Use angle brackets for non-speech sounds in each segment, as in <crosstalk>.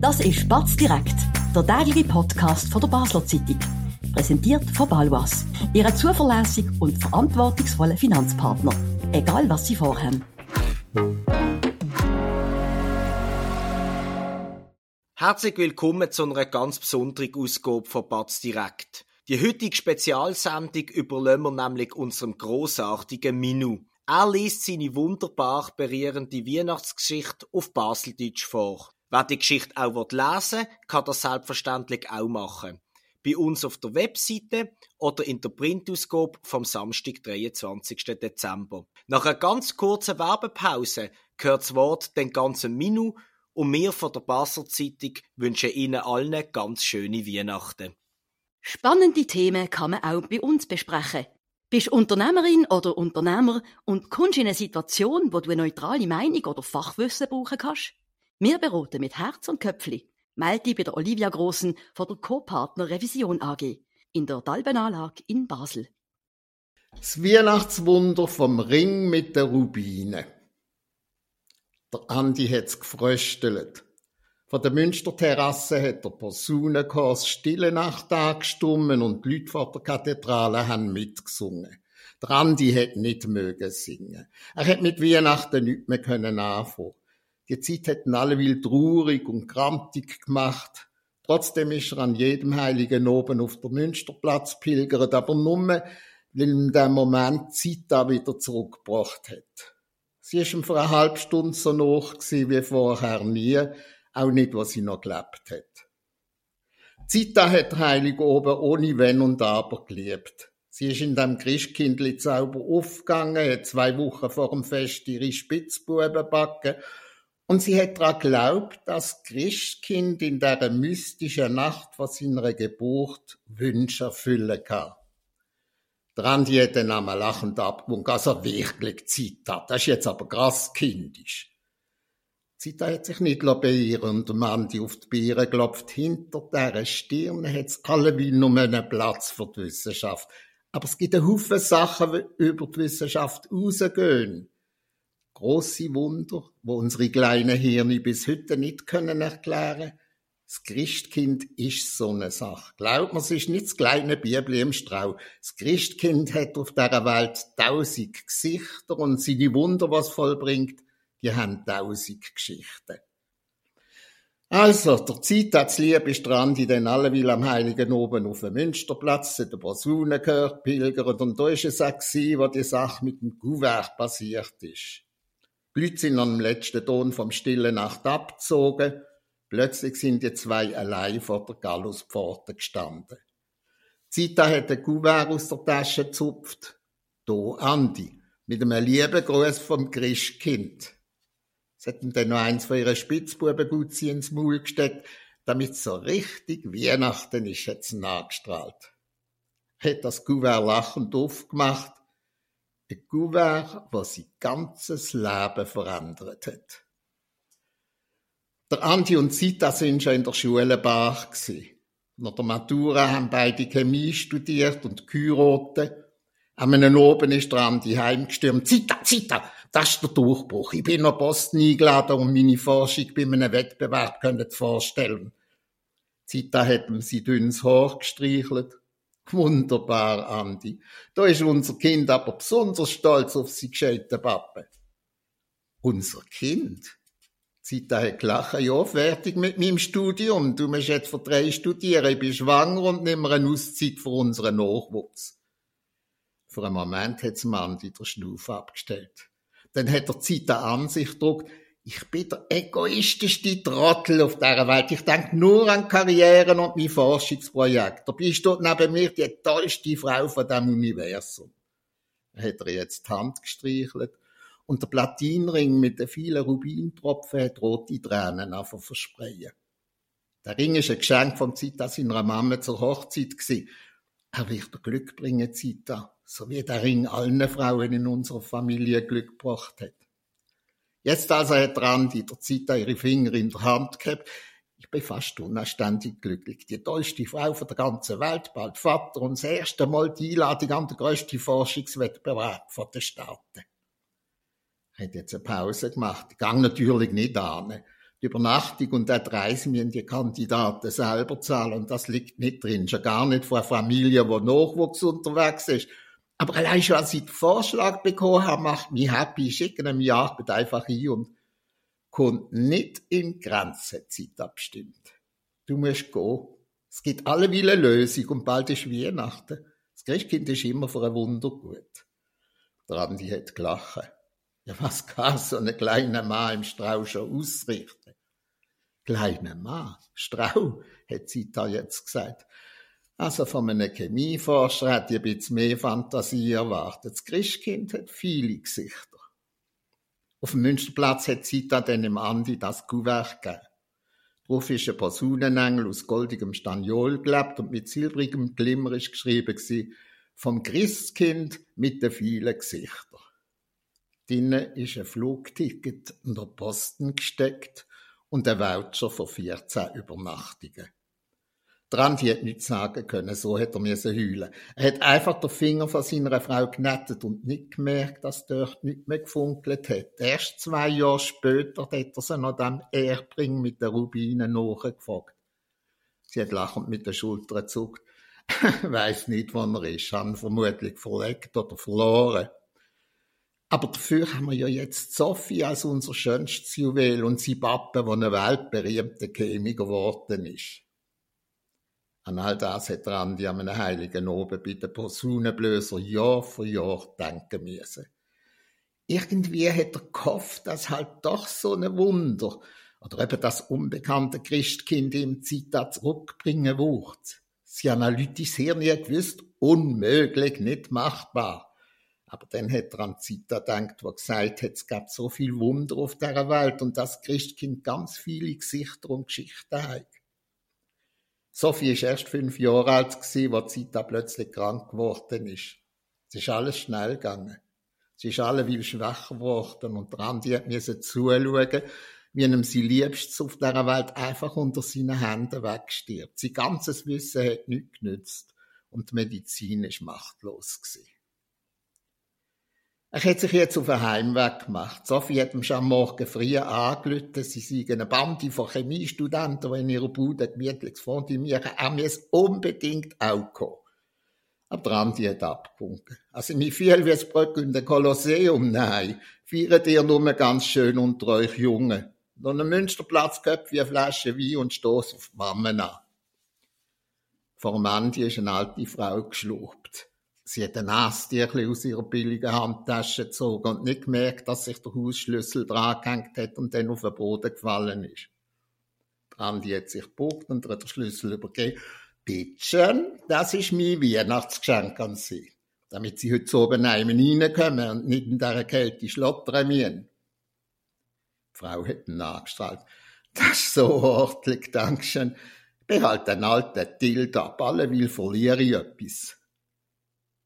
Das ist Batz direkt, der tägliche Podcast von der Basler Zeitung. Präsentiert von Balwas, Ihre zuverlässigen und verantwortungsvollen Finanzpartner. Egal was Sie vorhaben. Herzlich willkommen zu einer ganz besonderen Ausgabe von Batz direkt. Die heutige Spezialsendung überlassen wir nämlich unserem großartigen Minu. Er liest seine wunderbar berührende Weihnachtsgeschichte auf Baseldeutsch vor. Wer die Geschichte auch lesen will, kann das selbstverständlich auch machen. Bei uns auf der Webseite oder in der Printausgabe vom Samstag, 23. Dezember. Nach einer ganz kurzen Werbepause gehört das Wort den ganzen Minu und wir von der Basler Zeitung wünschen Ihnen allen ganz schöne Weihnachten. Spannende Themen kann man auch bei uns besprechen. Bist Unternehmerin oder Unternehmer und kommst in eine Situation, wo du eine neutrale Meinung oder Fachwissen brauchen kannst? Wir beraten mit Herz und Köpfli. Melde dich bei der Olivia Grossen von der Co-Partner Revision AG in der Dalbenanlage in Basel. Das Weihnachtswunder vom Ring mit der Rubine. Der Andi hat's gefröstelt. Von der Münsterterrasse hat der Posaunenchor Stille Nacht angestummen und die Leute vor der Kathedrale haben mitgesungen. Der Andi hat nicht mögen singen. Er hat mit Weihnachten nichts mehr können anfangen. Die Zeit hätten alle wild traurig und grantig gemacht. Trotzdem ist er an jedem heiligen Oben auf der Münsterplatz pilgert, aber nur, weil ihm der Moment Zeit da wieder zurückgebracht hat. Sie ist ihm vor einer halben Stunde so noch wie vorher nie, auch nicht, was sie noch gelebt hat. Zita hat heilig oben ohne Wenn und Aber geliebt. Sie ist in dem Christkindli Zauber aufgegangen, hat zwei Wochen vor dem Fest ihre Spitzbuben backen und sie hat daran geglaubt, dass Christkind in der mystischen Nacht vor seiner Geburt Wünsche erfüllen kann. Der Andi hat dann einmal lachend abgewunken, also wirklich Zita, das ist jetzt aber krass kindisch. Zita hat sich nicht beirren und dem Andi auf die Beine geklopft. Hinter dieser Stirn hat's alle wie nur einen Platz für die Wissenschaft. Aber es gibt einen Haufen Sachen, die über die Wissenschaft rausgehen. Grosse Wunder, wo unsere kleinen Hirne bis heute nicht können erklären. Das Christkind ist so eine Sache. Glaubt man, es ist nicht das kleine Bibli im Strau. Das Christkind hat auf dieser Welt tausend Gesichter und seine Wunder, was vollbringt, die haben tausend Geschichten. Also, der Zeit hat's liebe Strand in den Allewill am Heiligen oben auf dem Münsterplatz, der Posaune gehört, pilgert, und da ist es auch gewesen, wo die Sache mit dem Gouvert passiert ist. Sind am letzten Ton vom Stillen Nacht abgezogen, plötzlich sind die zwei allein vor der Galluspforte gestanden. Zita hat den Gouvert aus der Tasche gezupft. Do Andi, mit einem lieben Gruß vom Christkind. Sie hätten dann noch eins von ihren Spitzbuben gut ins Maul gesteckt, damit so richtig Weihnachten ist jetzt nachgestrahlt. Hat das Gouvert lachend aufgemacht. Ein Gouvert, was sein ganzes Leben verändert hat. Der Andi und Zita sind schon in der Schule gsi. Nach der Matura haben beide Chemie studiert und geheiratet. An einem oben ist der Andi heimgestürmt. Zita, Zita, das ist der Durchbruch. Ich bin nach Boston eingeladen, um meine Forschung bei einem Wettbewerb vorstellen. Zita hat ihm sein dünnes Haar gestreichelt. Wunderbar, Andi. Da ist unser Kind aber besonders stolz auf sein gescheiten Pappe. Unser Kind? Zita hat gelacht. Ja, fertig mit meinem Studium. Du musst jetzt für drei studieren. Ich bin schwanger und nehme eine Auszeit für unseren Nachwuchs. Für einen Moment hat Andi der Schnuff abgestellt. Dann hat er Zeit an sich gedruckt. Ich bin der egoistischste Trottel auf dieser Welt. Ich denke nur an Karrieren und mein Forschungsprojekt. Da bist du neben mir die tollste Frau von dem Universum. Da hat er jetzt die Hand gestreichelt und der Platinring mit den vielen Rubintropfen hat rote Tränen verspreien. Der Ring ist ein Geschenk vom Zita seiner Mama zur Hochzeit gewesen. Er wird dir Glück bringen, Zita so wie der Ring allen Frauen in unserer Familie Glück gebracht hat. Jetzt also hat Randi der Zita ihre Finger in der Hand gehabt. Ich bin fast unanständig glücklich. Die tollste Frau von der ganzen Welt, bald Vater und das erste Mal die Einladung an den grössten Forschungswettbewerb von den Staaten. Hat jetzt eine Pause gemacht. Gang natürlich nicht an. die Übernachtung und auch die Reise müssen die Kandidaten selber zahlen und das liegt nicht drin. Schon gar nicht von einer Familie, wo Nachwuchs unterwegs ist. Aber allein schon, als ich den Vorschlag bekommen habe, macht mich happy. Ich schicke die Arbeit einfach ein und kommt nicht in Grenzen Zeit abstimmt. Du musst gehen. Es gibt alle Wille Lösung und bald ist Weihnachten. Das Christkind ist immer für ein Wunder gut. Der Andi hat gelacht. Ja, was kann so ein kleiner Mann im Strau schon ausrichten? Kleiner Mann? Strau, hat sie da jetzt gesagt. Also von einem Chemieforscher hat ich ein bisschen mehr Fantasie erwartet. Das Christkind hat viele Gesichter. Auf dem Münsterplatz hat Zita dann im Andi das Kuvert gegeben. Drauf ist ein Personenengel aus goldigem Staniol gelebt und mit silbrigem Glimmer ist geschrieben gewesen, vom Christkind mit den vielen Gesichtern. Drinnen ist ein Flugticket in der Posten gesteckt und ein Voucher für 14 Übernachtungen. Dran hat nichts sagen können, so hat er müssen heulen. Er hat einfach den Finger von seiner Frau genettet und nicht gemerkt, dass dort nichts mehr gefunkelt hat. Erst zwei Jahre später hat er sie nach dem Erbring mit den Rubinen nachgefragt. Sie hat lachend mit den Schultern gezuckt. <laughs> Weiß nicht, wo er ist, haben vermutlich verlegt oder verloren. Aber dafür haben wir ja jetzt Sophie als unser schönstes Juwel und sie Pappe, wo eine weltberühmte Chemiker geworden ist. An all das hat Randi an einem heiligen Oben bei den Posaunenblöser Jahr für Jahr denken müssen. Irgendwie hat er gehofft, dass halt doch so ein Wunder oder eben das unbekannte Christkind ihm Zeit zurückbringen wird. Sie analysieren nie gewusst, unmöglich, nicht machbar. Aber dann hat er an Zita gedacht, wo gesagt hat, es gab so viel Wunder auf dieser Welt und das Christkind ganz viele Gesichter und Geschichten hat. Sophie ist erst fünf Jahre alt als Zita plötzlich krank geworden ist. Es ist alles schnell gegangen. Sie ist alle viel schwächer geworden und Randi müssen zuschauen, wie einem sie Liebstes auf dieser Welt einfach unter seinen Händen wegstirbt. Sein ganzes Wissen hat nichts genützt und die Medizin ist machtlos gewesen. Er hat sich jetzt auf einen Heimweg gemacht. Sophie hat ihm schon am Morgen früh angelötet. Sie seien eine Bande von Chemiestudenten, die in ihrer Bude gemütlich fondimieren. Er muss unbedingt auch kommen. Aber der Andi hat abgewunken. Also nicht viel wie das Brück in der Kolosseum, nein. Feiert ihr nur ganz schön unter euch Jungen. Noch einen Münsterplatz gehabt wie eine Flasche Wein und stoß auf die Mammen an. Vor dem Andi ist eine alte Frau geschlucht. Sie hat ein Nasstierchen aus ihrer billigen Handtasche gezogen und nicht gemerkt, dass sich der Hausschlüssel dran gehängt hat und dann auf den Boden gefallen ist. Andi hat sich gebucht und hat den Schlüssel übergeben. Bittchen, das ist mein Weihnachtsgeschenk an Sie, damit Sie heute oben einmal reinkommen und nicht in dieser Kälte schlottern müssen. Die Frau hat ihn angestrahlt. Das ist so ordentlich, Dankeschön. Behalte den alten Tilt ab, alle will verliere ich etwas.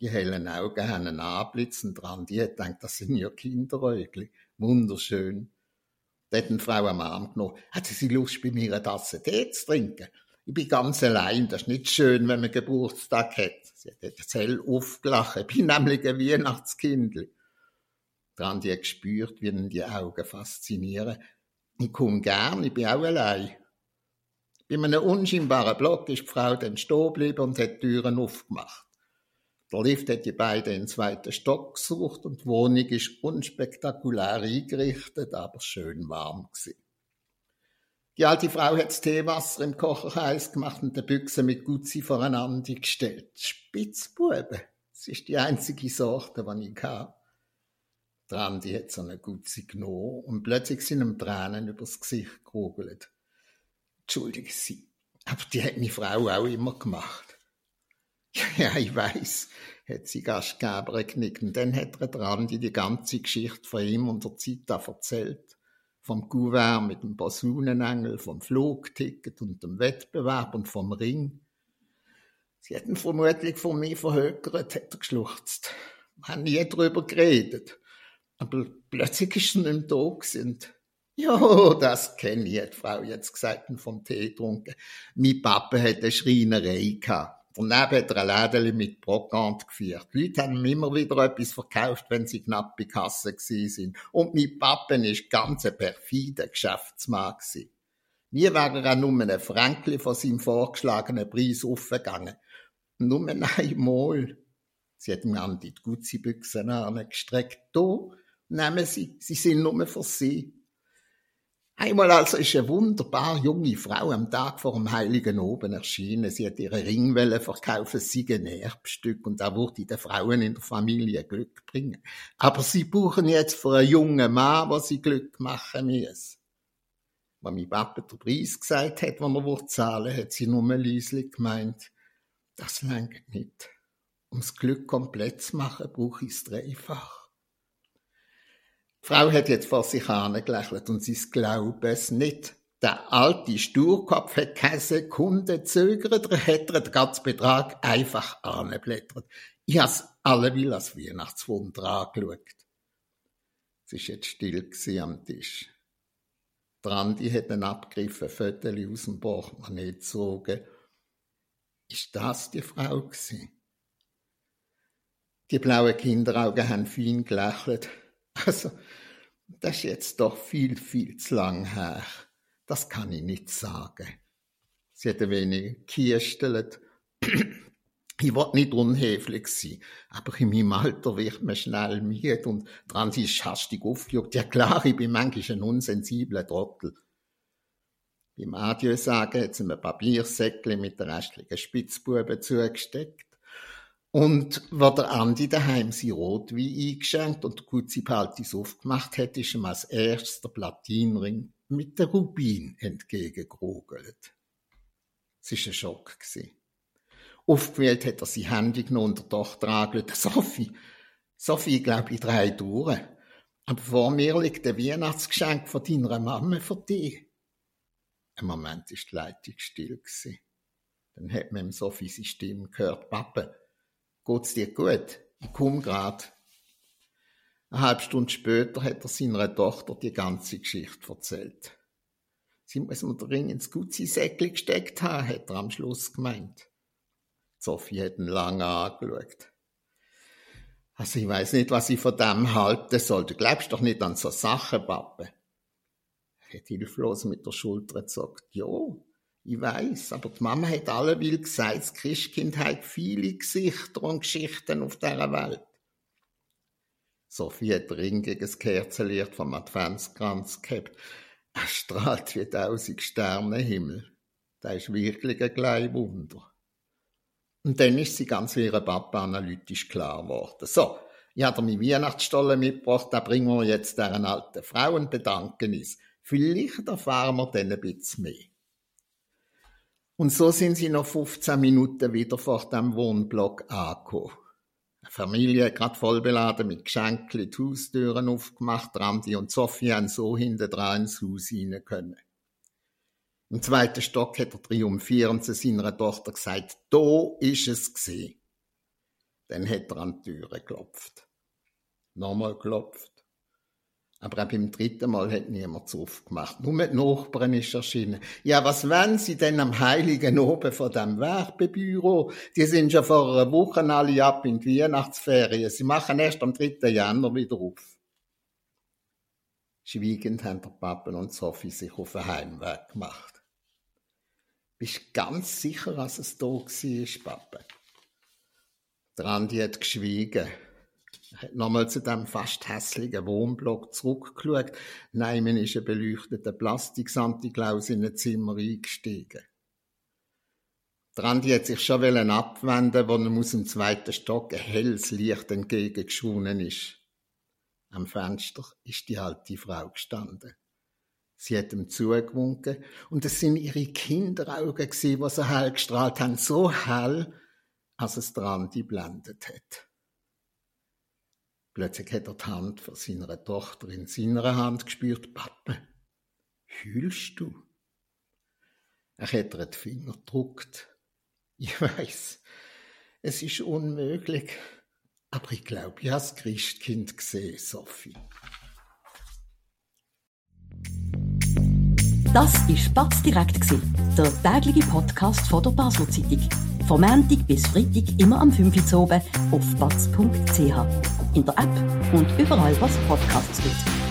Die hellen Augen haben einen Anblitz und dran, die hat gedacht, das sind ja Kinderäugli. Wunderschön. Da hat eine Frau am Arm genommen. Hat sie Lust, bei mir eine Tasse Tee zu trinken? Ich bin ganz allein. Das ist nicht schön, wenn man Geburtstag hat. Sie hat jetzt hell aufgelacht. Ich bin nämlich ein Weihnachtskindli. Dran, die gespürt, wie ihn die Augen faszinieren. Ich komme gern, ich bin auch allein. Bei einem unscheinbaren Block ist die Frau dann stehen geblieben und hat die Türen aufgemacht. Der Lift hat die beiden in den zweiten Stock gesucht und die Wohnung ist unspektakulär eingerichtet, aber schön warm gewesen. Die alte Frau hat das Teewasser im Kocher heiß gemacht und die Büchse mit Gutzi voreinander gestellt. Spitzbuben, das ist die einzige Sorte, die ich hatte. Der Andi hat so eine Gutzi genommen und plötzlich sind ihm Tränen übers Gesicht gerugelt. Entschuldige Sie, aber die hat meine Frau auch immer gemacht. <laughs> Ja, ich weiß, hat sie Gastgeber geknickt. Und dann hat er dran die, ganze Geschichte von ihm und der Zeit erzählt. Vom Kuvert mit dem Basunenengel, vom Flugticket und dem Wettbewerb und vom Ring. Sie hätten vermutlich von mir verhökert, hat er geschluchzt. Wir haben nie darüber geredet. Aber plötzlich ist er nicht mehr da gewesen. Ja, das kenne ich, hat die Frau jetzt gesagt und vom Tee getrunken. Mein Papa hat eine Schreinerei gehabt Daneben hat er ein Läden mit Brokant geführt. Die Leute haben ihm immer wieder etwas verkauft, wenn sie knapp bei Kasse sind. Und mein Papa war ganz ein perfider Geschäftsmann. Nie wäre er nur ein Fränkli von seinem vorgeschlagenen Preis aufgegangen. Nur einmal. Sie hat ihm an die Gutzi-Büchsen gestreckt. Da, nehmen Sie, sie sind nur für Sie. Einmal also ist eine wunderbar junge Frau am Tag vor dem Heiligen Oben erschienen. Sie hat ihre Ringwelle verkaufen, sie ein Erbstück und da wurde den Frauen in der Familie Glück bringen. Aber sie buchen jetzt für einen jungen Mann, was sie Glück machen müssen. Wenn mein Papa den Preis gesagt hat, wenn er zahlen hat sie nur leislich gemeint, das langt nicht. Ums Glück komplett zu machen, brauche ich es dreifach. Die Frau hat jetzt vor sich angelächelt und sie glaubt es nicht. Der alte Sturkopf hat keine Sekunde zögert, er hat den ganzen Betrag einfach angeblättert. Ich has alle wie als Weihnachtswunder angeschaut. Es war jetzt still am Tisch. Brandi hat einen abgegriffen Föteli aus dem Portemonnaie gezogen. Ist das die Frau gewesen? Die blauen Kinderaugen haben fein gelächelt. Also, das ist jetzt doch viel, viel zu lang her. Das kann ich nicht sagen. Sie hat ein wenig gekirstelt. <clears throat> ich will nicht unhöflich sein, aber in meinem Alter wird man schnell müde und dran ist hastig aufgejuckt. Ja klar, ich bin manchmal ein unsensibler Trottel. Beim Adieu sagen hat sie mir Papiersäckchen mit der restlichen Spitzbuben zugesteckt. Und wo der Andi daheim sein Rotwein eingeschenkt und der Gutzi Paltis aufgemacht hat, ist ihm als erstes der Platinring mit der Rubin entgegengerogelt. Es war ein Schock. Aufgewählt hat er sein Handy genommen und der Tochter angelegt. Sophie, Sophie, ich glaube, ich drei durch. Aber vor mir liegt ein Weihnachtsgeschenk von deiner Mama für dich. Ein Moment ist die Leitung still Dann hat man im Sophie seine Stimme gehört. Papa, geht's dir gut? Ich komm grad. Eine halbe Stunde später hat er seiner Tochter die ganze Geschichte erzählt. Sie muss mir den Ring ins Gutzi-Säckchen gesteckt haben, hat er am Schluss gemeint. Sophie hat ihn lange angeschaut. Also ich weiß nicht, was ich von dem halten soll. Du glaubst doch nicht an so Sachen, Pappe. Er hat hilflos mit der Schulter gesagt, ja, ich weiß, aber die Mama hat alleweil gesagt, das Christkind hat viele Gesichter und Geschichten auf dieser Welt. Sophie hat den Ring gegen das Kerzenlicht vom Adventskranz gehabt. Er strahlt wie tausend Sternenhimmel. Das ist wirklich ein kleines Wunder. Und dann ist sie ganz wie ihre Papa analytisch klar geworden. So, ich habe mir Weihnachtsstolle mitgebracht, da bringen wir jetzt deren alten Frau ein Bedankenis. Vielleicht erfahren wir dann ein bisschen mehr. Und so sind sie noch 15 Minuten wieder vor dem Wohnblock angekommen. Eine Familie gerade voll beladen mit Geschenken, die Haustüren aufgemacht, Randi und Sophie haben so hinten dran ins Haus rein können. Im zweiten Stock hat er triumphierend zu seiner Tochter gesagt, da ist es gesehen. Dann hat er an die Tür geklopft. Nochmal geklopft. Aber auch beim dritten Mal hat niemand aufgemacht. Nur mit Nachbarn ist erschienen. Ja, was wollen Sie denn am heiligen Oben von dem Werbebüro? Die sind schon vor einer Woche alle ab in die Weihnachtsferien. Sie machen erst am 3. Januar wieder auf. Schweigend haben der Papa und Sophie sich auf den Heimweg gemacht. Bist ganz sicher, dass es da war, Papa? Der Andi hat geschwiegen nochmal zu dem fast hässlichen Wohnblock zurückgeschaut. Nein, ist ein beleuchteter Plastik-Santi-Klaus in ein Zimmer eingestiegen. Der Andi hat sich schon abwenden, wo er aus dem zweiten Stock ein helles Licht entgegengeschonen ist. Am Fenster ist die alte Frau gestanden. Sie hat ihm zugewunken und es sind ihre Kinderaugen die so hell gestrahlt haben, so hell, als es der Andi blendet hat. Plötzlich hat er die Hand von seiner Tochter in seiner Hand gespürt. Pappe, heulst du? Er hat ihr die Finger gedruckt. Ich weiß, es ist unmöglich, aber ich glaube, ich habe das Christkind gesehen, Sophie. Das war Spatz direkt, der tägliche Podcast von der Basel Zeitung. Vom Montag bis Freitag immer am 5 Uhr auf batz.ch. In der App und überall, was Podcasts gibt.